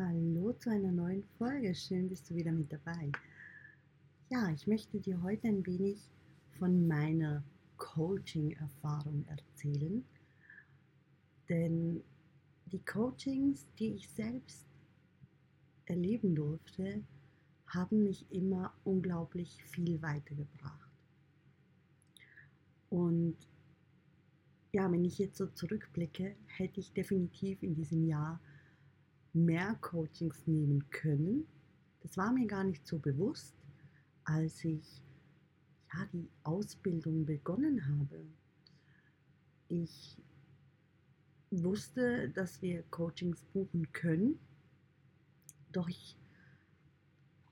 Hallo zu einer neuen Folge. Schön bist du wieder mit dabei. Ja, ich möchte dir heute ein wenig von meiner Coaching-Erfahrung erzählen. Denn die Coachings, die ich selbst erleben durfte, haben mich immer unglaublich viel weitergebracht. Und ja, wenn ich jetzt so zurückblicke, hätte ich definitiv in diesem Jahr mehr Coachings nehmen können. Das war mir gar nicht so bewusst, als ich ja, die Ausbildung begonnen habe. Ich wusste, dass wir Coachings buchen können, doch ich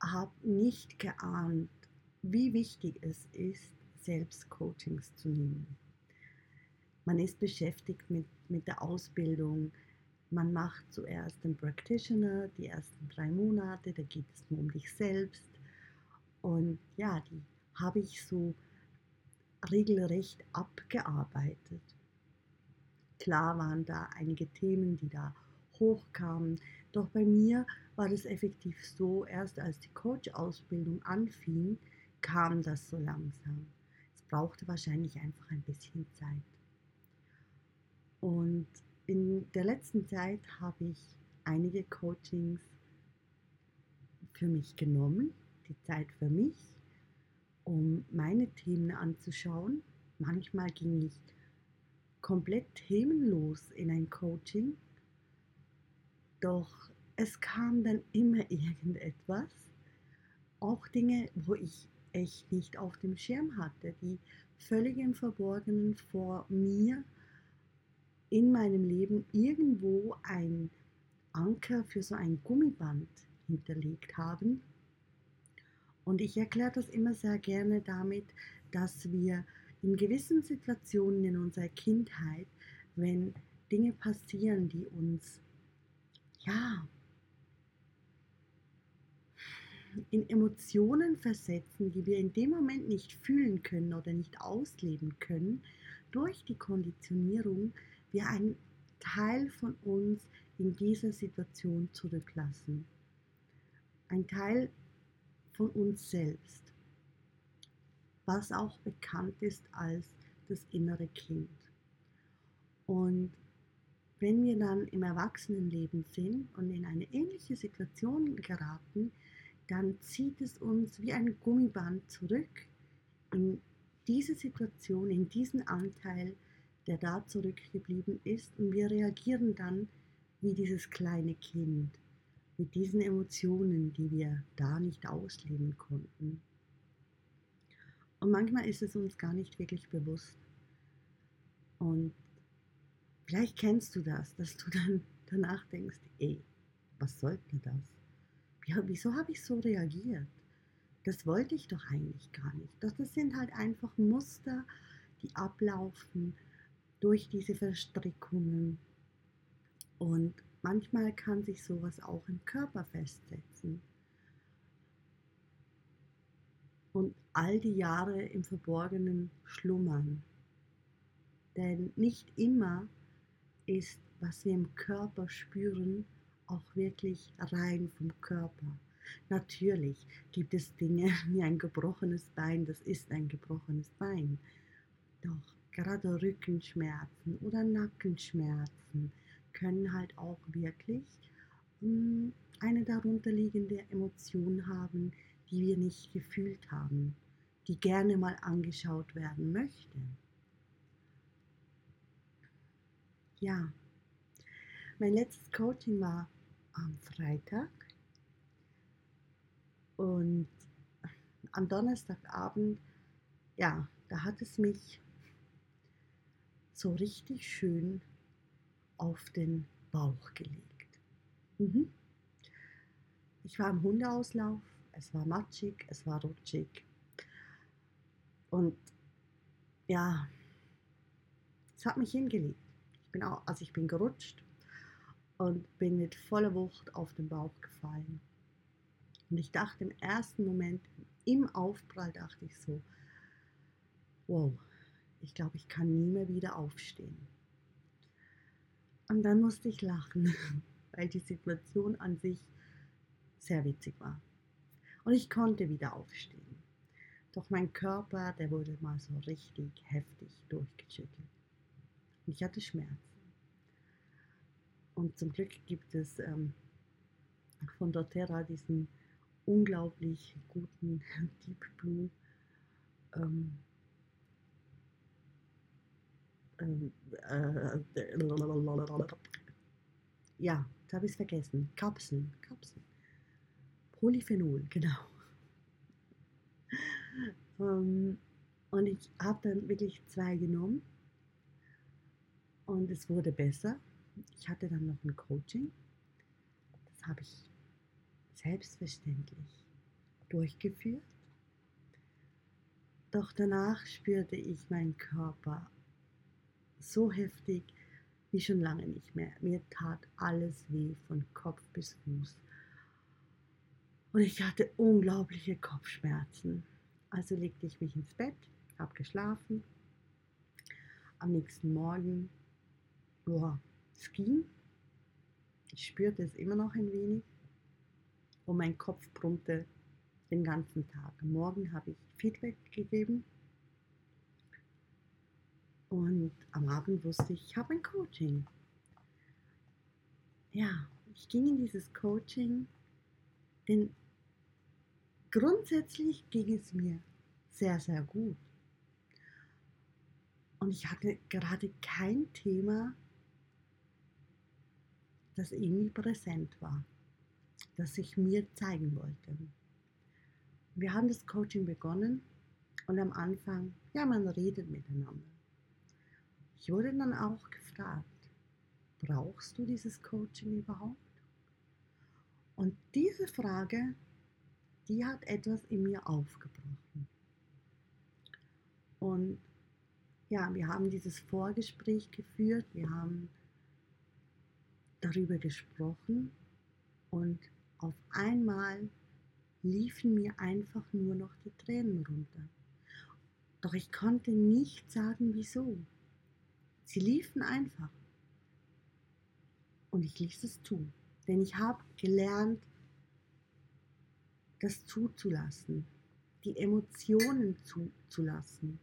habe nicht geahnt, wie wichtig es ist, selbst Coachings zu nehmen. Man ist beschäftigt mit, mit der Ausbildung, man macht zuerst den Practitioner, die ersten drei Monate, da geht es nur um dich selbst. Und ja, die habe ich so regelrecht abgearbeitet. Klar waren da einige Themen, die da hochkamen, doch bei mir war das effektiv so, erst als die Coach-Ausbildung anfing, kam das so langsam. Es brauchte wahrscheinlich einfach ein bisschen Zeit. Und in der letzten Zeit habe ich einige Coachings für mich genommen, die Zeit für mich, um meine Themen anzuschauen. Manchmal ging ich komplett themenlos in ein Coaching, doch es kam dann immer irgendetwas, auch Dinge, wo ich echt nicht auf dem Schirm hatte, die völlig im Verborgenen vor mir in meinem Leben irgendwo ein Anker für so ein Gummiband hinterlegt haben. Und ich erkläre das immer sehr gerne damit, dass wir in gewissen Situationen in unserer Kindheit, wenn Dinge passieren, die uns ja in Emotionen versetzen, die wir in dem Moment nicht fühlen können oder nicht ausleben können, durch die Konditionierung wir einen Teil von uns in dieser Situation zurücklassen. Ein Teil von uns selbst, was auch bekannt ist als das innere Kind. Und wenn wir dann im Erwachsenenleben sind und in eine ähnliche Situation geraten, dann zieht es uns wie ein Gummiband zurück in diese Situation, in diesen Anteil, der da zurückgeblieben ist. Und wir reagieren dann wie dieses kleine Kind mit diesen Emotionen, die wir da nicht ausleben konnten. Und manchmal ist es uns gar nicht wirklich bewusst. Und vielleicht kennst du das, dass du dann danach denkst, ey, was sollte das? Ja, wieso habe ich so reagiert? Das wollte ich doch eigentlich gar nicht. Doch das sind halt einfach Muster, die ablaufen durch diese Verstrickungen. Und manchmal kann sich sowas auch im Körper festsetzen. Und all die Jahre im Verborgenen schlummern. Denn nicht immer ist, was wir im Körper spüren, auch wirklich rein vom Körper. Natürlich gibt es Dinge wie ein gebrochenes Bein, das ist ein gebrochenes Bein. Doch gerade Rückenschmerzen oder Nackenschmerzen können halt auch wirklich hm, eine darunterliegende Emotion haben, die wir nicht gefühlt haben, die gerne mal angeschaut werden möchte. Ja, mein letztes Coaching war am Freitag und am Donnerstagabend, ja, da hat es mich so richtig schön auf den Bauch gelegt. Mhm. Ich war im Hundeauslauf, es war matschig, es war rutschig. Und ja, es hat mich hingelegt. Ich bin auch, also ich bin gerutscht und bin mit voller Wucht auf den Bauch gefallen. Und ich dachte im ersten Moment, im Aufprall dachte ich so, wow, ich glaube, ich kann nie mehr wieder aufstehen. Und dann musste ich lachen, weil die Situation an sich sehr witzig war. Und ich konnte wieder aufstehen. Doch mein Körper, der wurde mal so richtig heftig durchgeschüttelt. Und ich hatte Schmerzen. Und zum Glück gibt es ähm, von doTERRA diesen unglaublich guten Deep Blue ähm, ähm, äh, ja, jetzt habe ich es vergessen. Kapseln, Kapseln. Polyphenol, genau. ähm, und ich habe dann wirklich zwei genommen und es wurde besser. Ich hatte dann noch ein Coaching. Das habe ich selbstverständlich durchgeführt. Doch danach spürte ich meinen Körper so heftig wie schon lange nicht mehr. Mir tat alles weh von Kopf bis Fuß. Und ich hatte unglaubliche Kopfschmerzen. Also legte ich mich ins Bett, habe geschlafen. Am nächsten Morgen, boah, es ging. Ich spürte es immer noch ein wenig. Und mein Kopf brummte den ganzen Tag. Morgen habe ich Feedback gegeben und am Abend wusste ich, ich habe ein Coaching. Ja, ich ging in dieses Coaching, denn grundsätzlich ging es mir sehr, sehr gut. Und ich hatte gerade kein Thema, das irgendwie präsent war, das ich mir zeigen wollte. Wir haben das Coaching begonnen und am Anfang, ja, man redet miteinander. Ich wurde dann auch gefragt, brauchst du dieses Coaching überhaupt? Und diese Frage, die hat etwas in mir aufgebrochen. Und ja, wir haben dieses Vorgespräch geführt, wir haben darüber gesprochen und auf einmal liefen mir einfach nur noch die Tränen runter. Doch ich konnte nicht sagen, wieso. Sie liefen einfach. Und ich ließ es tun. Denn ich habe gelernt, das zuzulassen, die Emotionen zuzulassen.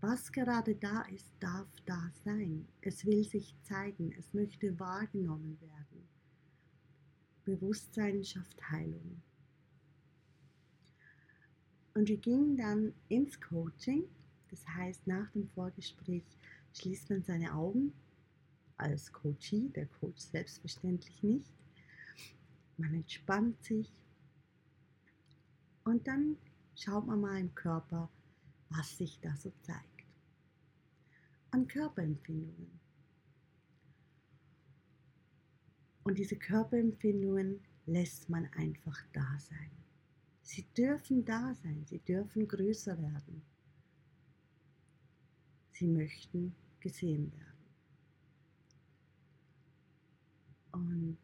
Was gerade da ist, darf da sein. Es will sich zeigen, es möchte wahrgenommen werden. Bewusstsein schafft Heilung. Und wir gingen dann ins Coaching, das heißt nach dem Vorgespräch schließt man seine Augen als Coachie, der Coach selbstverständlich nicht. Man entspannt sich und dann schaut man mal im Körper, was sich da so zeigt. An Körperempfindungen. Und diese Körperempfindungen lässt man einfach da sein. Sie dürfen da sein, sie dürfen größer werden. Sie möchten gesehen werden. Und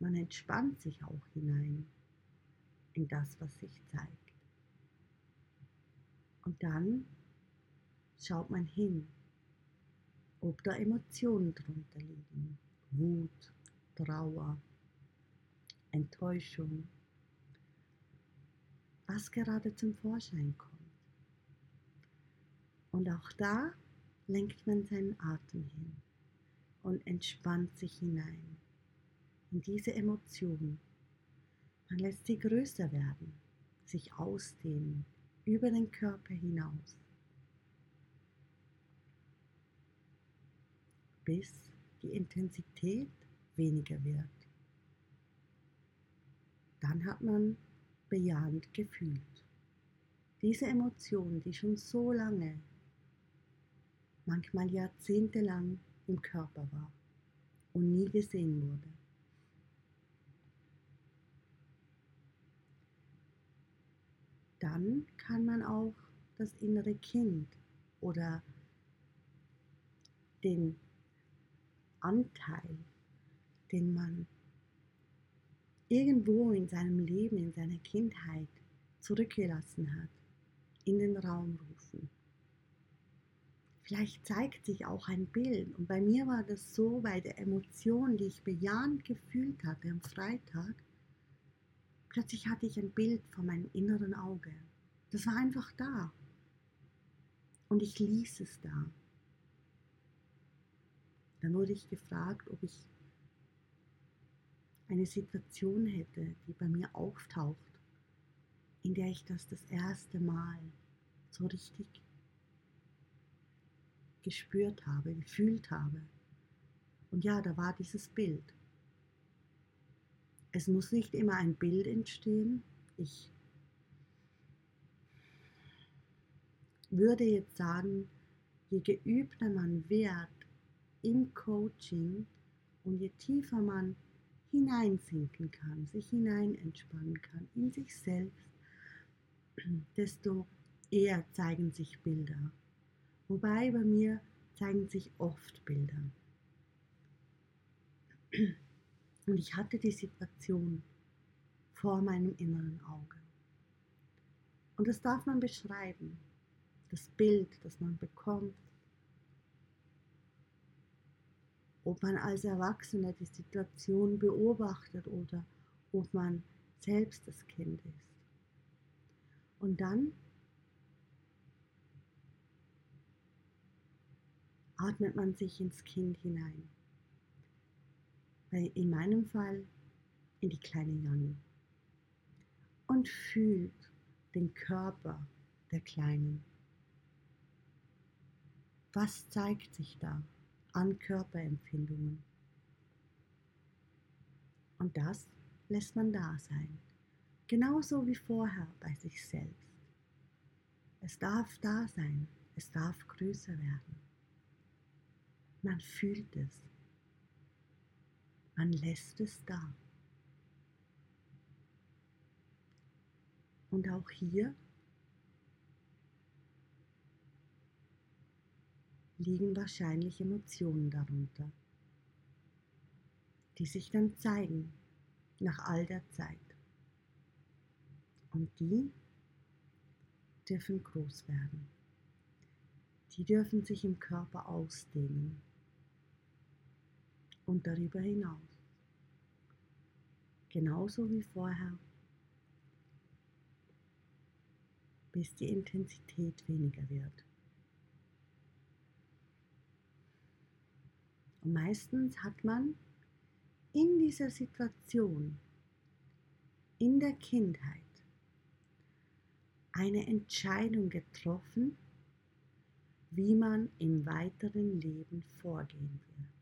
man entspannt sich auch hinein in das, was sich zeigt. Und dann schaut man hin, ob da Emotionen drunter liegen. Wut, Trauer, Enttäuschung, was gerade zum Vorschein kommt. Und auch da lenkt man seinen Atem hin und entspannt sich hinein in diese Emotionen. Man lässt sie größer werden, sich ausdehnen über den Körper hinaus, bis die Intensität weniger wird. Dann hat man bejahend gefühlt. Diese Emotion, die schon so lange manchmal jahrzehntelang im Körper war und nie gesehen wurde. Dann kann man auch das innere Kind oder den Anteil, den man irgendwo in seinem Leben, in seiner Kindheit zurückgelassen hat, in den Raum rufen. Vielleicht zeigt sich auch ein Bild. Und bei mir war das so, bei der Emotion, die ich bejahend gefühlt hatte am Freitag, plötzlich hatte ich ein Bild vor meinem inneren Auge. Das war einfach da. Und ich ließ es da. Dann wurde ich gefragt, ob ich eine Situation hätte, die bei mir auftaucht, in der ich das das erste Mal so richtig gespürt habe, gefühlt habe. Und ja, da war dieses Bild. Es muss nicht immer ein Bild entstehen. Ich würde jetzt sagen, je geübter man wird im Coaching und je tiefer man hineinsinken kann, sich hinein entspannen kann in sich selbst, desto eher zeigen sich Bilder. Wobei bei mir zeigen sich oft Bilder. Und ich hatte die Situation vor meinem inneren Auge. Und das darf man beschreiben. Das Bild, das man bekommt. Ob man als Erwachsener die Situation beobachtet oder ob man selbst das Kind ist. Und dann atmet man sich ins Kind hinein. In meinem Fall in die kleine Janni. Und fühlt den Körper der Kleinen. Was zeigt sich da an Körperempfindungen? Und das lässt man da sein, genauso wie vorher bei sich selbst. Es darf da sein, es darf größer werden. Man fühlt es. Man lässt es da. Und auch hier liegen wahrscheinlich Emotionen darunter, die sich dann zeigen nach all der Zeit. Und die dürfen groß werden. Die dürfen sich im Körper ausdehnen und darüber hinaus. Genauso wie vorher, bis die Intensität weniger wird. Und meistens hat man in dieser Situation, in der Kindheit, eine Entscheidung getroffen, wie man im weiteren Leben vorgehen wird.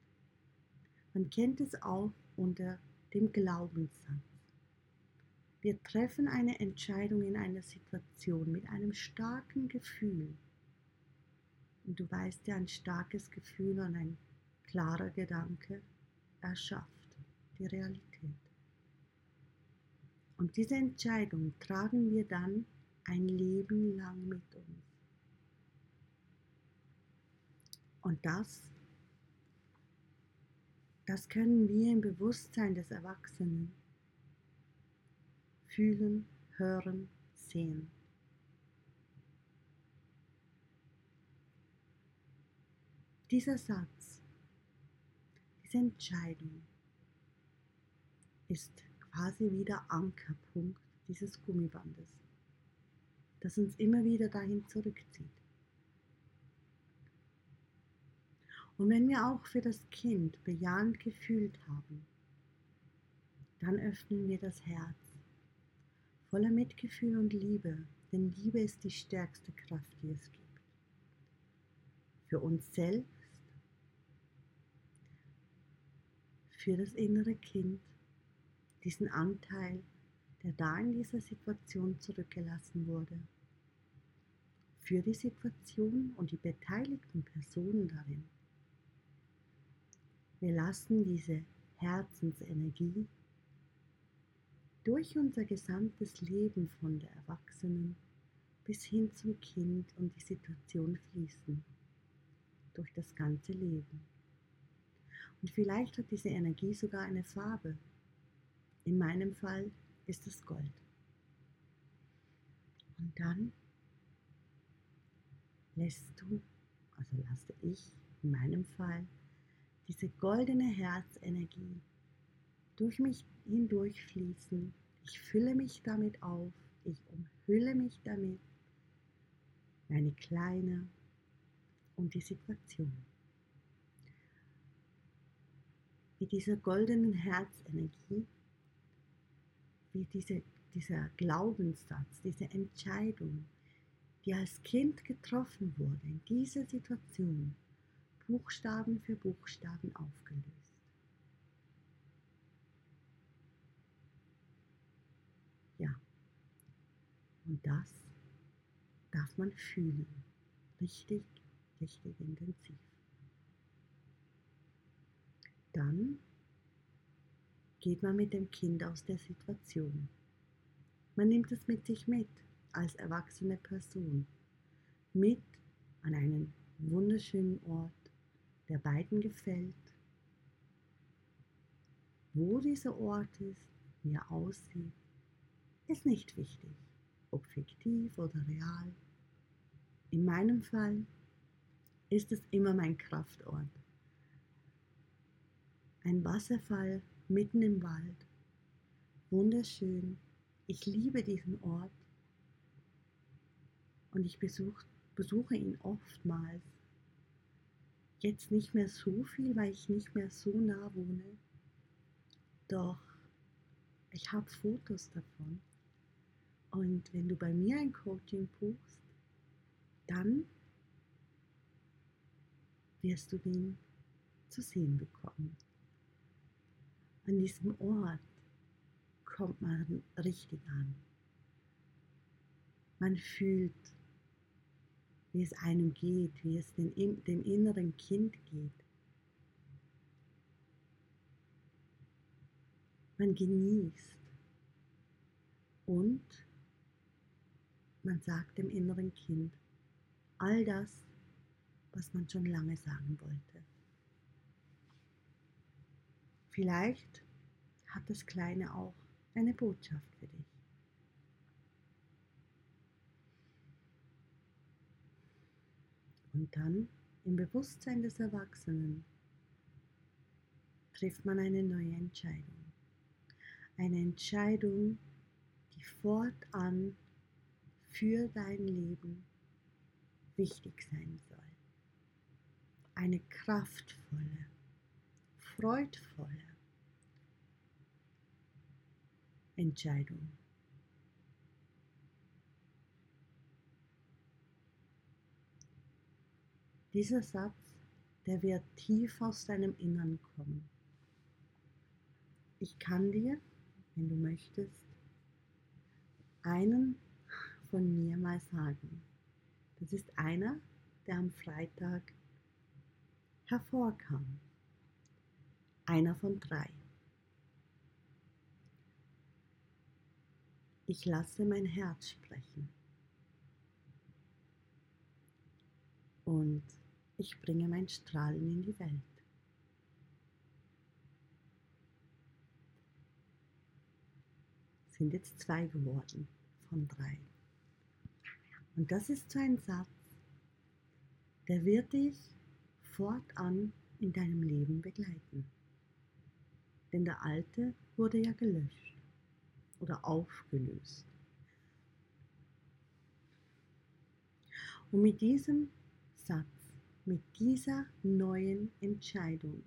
Man kennt es auch unter dem Glaubenssatz. Wir treffen eine Entscheidung in einer Situation mit einem starken Gefühl. Und du weißt ja, ein starkes Gefühl und ein klarer Gedanke erschafft die Realität. Und diese Entscheidung tragen wir dann ein Leben lang mit uns. Und das das können wir im Bewusstsein des Erwachsenen fühlen, hören, sehen. Dieser Satz, diese Entscheidung ist quasi wie der Ankerpunkt dieses Gummibandes, das uns immer wieder dahin zurückzieht. Und wenn wir auch für das Kind bejahend gefühlt haben, dann öffnen wir das Herz voller Mitgefühl und Liebe, denn Liebe ist die stärkste Kraft, die es gibt. Für uns selbst, für das innere Kind, diesen Anteil, der da in dieser Situation zurückgelassen wurde, für die Situation und die beteiligten Personen darin. Wir lassen diese Herzensenergie durch unser gesamtes Leben von der Erwachsenen bis hin zum Kind und die Situation fließen. Durch das ganze Leben. Und vielleicht hat diese Energie sogar eine Farbe. In meinem Fall ist es Gold. Und dann lässt du also lasse ich in meinem Fall diese goldene Herzenergie durch mich hindurchfließen. Ich fülle mich damit auf, ich umhülle mich damit, meine Kleine und die Situation. Mit dieser goldenen Herzenergie, wie diese, dieser Glaubenssatz, diese Entscheidung, die als Kind getroffen wurde, in dieser Situation, Buchstaben für Buchstaben aufgelöst. Ja, und das darf man fühlen, richtig, richtig intensiv. Dann geht man mit dem Kind aus der Situation. Man nimmt es mit sich mit als erwachsene Person, mit an einen wunderschönen Ort, der beiden gefällt. Wo dieser Ort ist, wie er aussieht, ist nicht wichtig, ob fiktiv oder real. In meinem Fall ist es immer mein Kraftort. Ein Wasserfall mitten im Wald. Wunderschön. Ich liebe diesen Ort und ich besuch, besuche ihn oftmals Jetzt nicht mehr so viel, weil ich nicht mehr so nah wohne. Doch ich habe Fotos davon. Und wenn du bei mir ein Coaching buchst, dann wirst du den zu sehen bekommen. An diesem Ort kommt man richtig an. Man fühlt wie es einem geht, wie es dem, dem inneren Kind geht. Man genießt und man sagt dem inneren Kind all das, was man schon lange sagen wollte. Vielleicht hat das Kleine auch eine Botschaft für dich. Und dann im Bewusstsein des Erwachsenen trifft man eine neue Entscheidung. Eine Entscheidung, die fortan für dein Leben wichtig sein soll. Eine kraftvolle, freudvolle Entscheidung. Dieser Satz, der wird tief aus deinem Innern kommen. Ich kann dir, wenn du möchtest, einen von mir mal sagen. Das ist einer, der am Freitag hervorkam. Einer von drei. Ich lasse mein Herz sprechen. Und ich bringe mein Strahlen in die Welt. Sind jetzt zwei geworden von drei. Und das ist so ein Satz, der wird dich fortan in deinem Leben begleiten. Denn der alte wurde ja gelöscht oder aufgelöst. Und mit diesem Satz mit dieser neuen Entscheidung,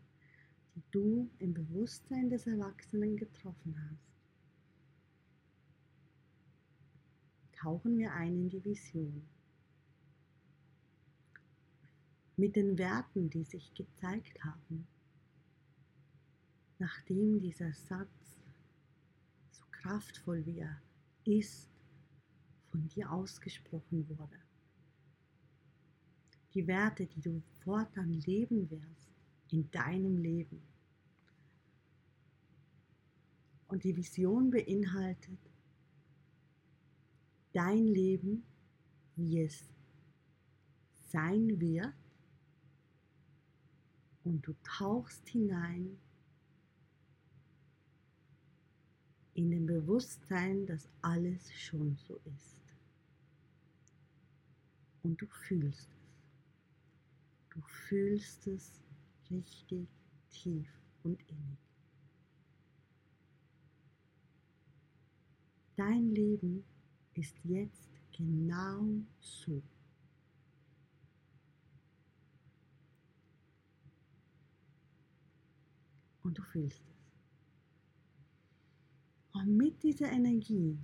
die du im Bewusstsein des Erwachsenen getroffen hast, tauchen wir ein in die Vision. Mit den Werten, die sich gezeigt haben, nachdem dieser Satz, so kraftvoll wie er ist, von dir ausgesprochen wurde die Werte, die du fortan leben wirst in deinem Leben. Und die Vision beinhaltet dein Leben, wie es sein wird. Und du tauchst hinein in dem Bewusstsein, dass alles schon so ist. Und du fühlst Du fühlst es richtig tief und innig. Dein Leben ist jetzt genau so. Und du fühlst es. Und mit dieser Energie,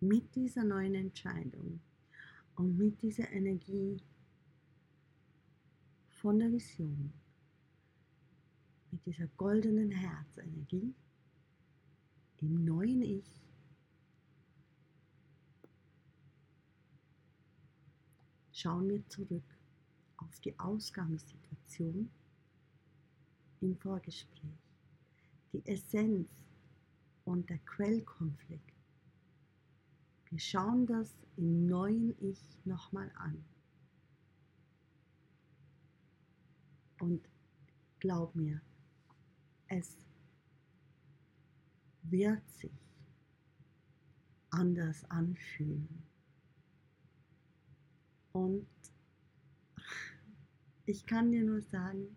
mit dieser neuen Entscheidung und mit dieser Energie von der Vision, mit dieser goldenen Herzenergie im neuen Ich, schauen wir zurück auf die Ausgangssituation im Vorgespräch, die Essenz und der Quellkonflikt. Wir schauen das im neuen Ich nochmal an. Und glaub mir, es wird sich anders anfühlen. Und ich kann dir nur sagen,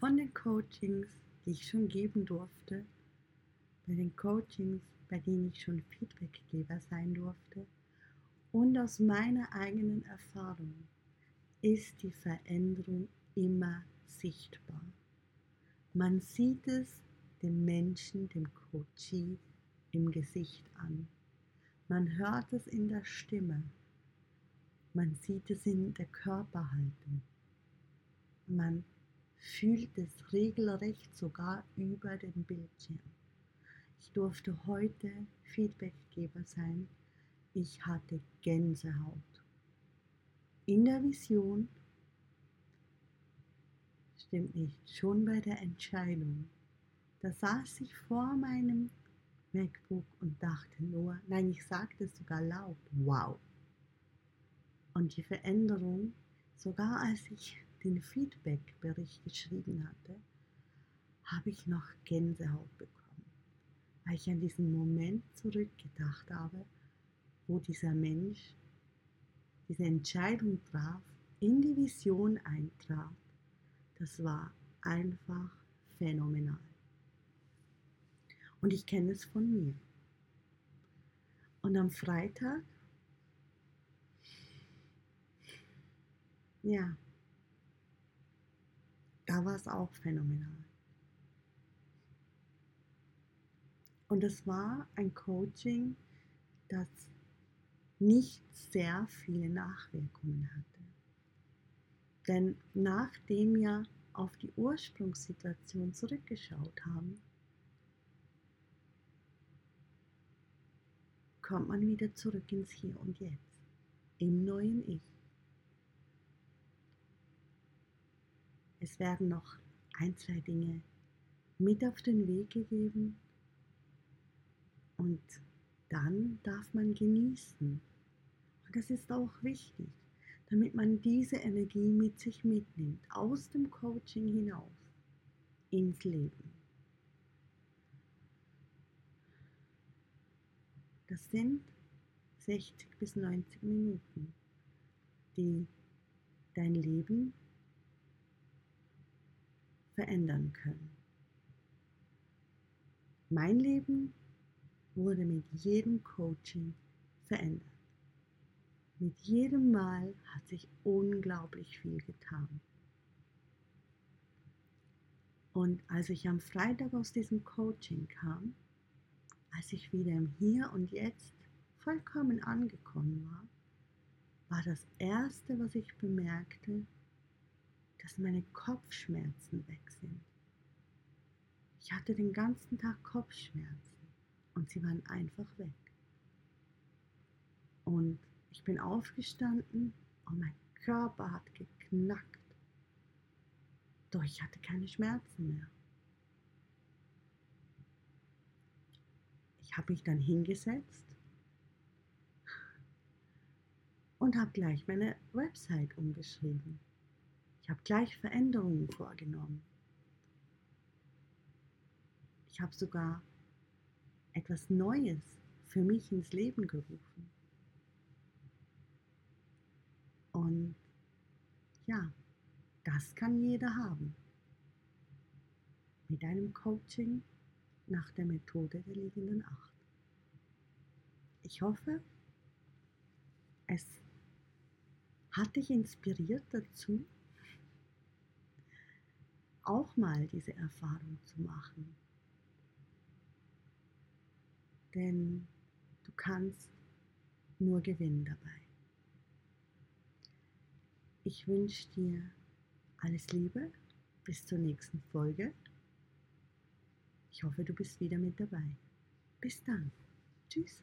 von den Coachings, die ich schon geben durfte, bei den Coachings, bei denen ich schon Feedbackgeber sein durfte und aus meiner eigenen Erfahrung ist die Veränderung immer sichtbar. Man sieht es dem Menschen, dem Coachee im Gesicht an. Man hört es in der Stimme. Man sieht es in der Körperhaltung. Man fühlt es regelrecht sogar über den Bildschirm. Ich durfte heute Feedbackgeber sein. Ich hatte Gänsehaut. In der Vision stimmt nicht, schon bei der Entscheidung. Da saß ich vor meinem MacBook und dachte nur, nein, ich sagte sogar laut, wow. Und die Veränderung, sogar als ich den Feedbackbericht geschrieben hatte, habe ich noch Gänsehaut bekommen, weil ich an diesen Moment zurückgedacht habe, wo dieser Mensch diese Entscheidung traf, in die Vision eintrat. Das war einfach phänomenal. Und ich kenne es von mir. Und am Freitag, ja, da war es auch phänomenal. Und es war ein Coaching, das nicht sehr viele Nachwirkungen hatte. Denn nachdem wir auf die Ursprungssituation zurückgeschaut haben, kommt man wieder zurück ins Hier und Jetzt, im neuen Ich. Es werden noch ein, zwei Dinge mit auf den Weg gegeben und dann darf man genießen. Und das ist auch wichtig, damit man diese Energie mit sich mitnimmt, aus dem Coaching hinaus, ins Leben. Das sind 60 bis 90 Minuten, die dein Leben verändern können. Mein Leben wurde mit jedem Coaching verändert. Mit jedem Mal hat sich unglaublich viel getan. Und als ich am Freitag aus diesem Coaching kam, als ich wieder im Hier und Jetzt vollkommen angekommen war, war das Erste, was ich bemerkte, dass meine Kopfschmerzen weg sind. Ich hatte den ganzen Tag Kopfschmerzen und sie waren einfach weg. Und ich bin aufgestanden und mein Körper hat geknackt. Doch ich hatte keine Schmerzen mehr. Ich habe mich dann hingesetzt und habe gleich meine Website umgeschrieben. Ich habe gleich Veränderungen vorgenommen. Ich habe sogar etwas Neues für mich ins Leben gerufen. Und ja, das kann jeder haben. Mit einem Coaching nach der Methode der liegenden Acht. Ich hoffe, es hat dich inspiriert dazu, auch mal diese Erfahrung zu machen. Denn du kannst nur gewinnen dabei. Ich wünsche dir alles Liebe, bis zur nächsten Folge. Ich hoffe, du bist wieder mit dabei. Bis dann. Tschüss.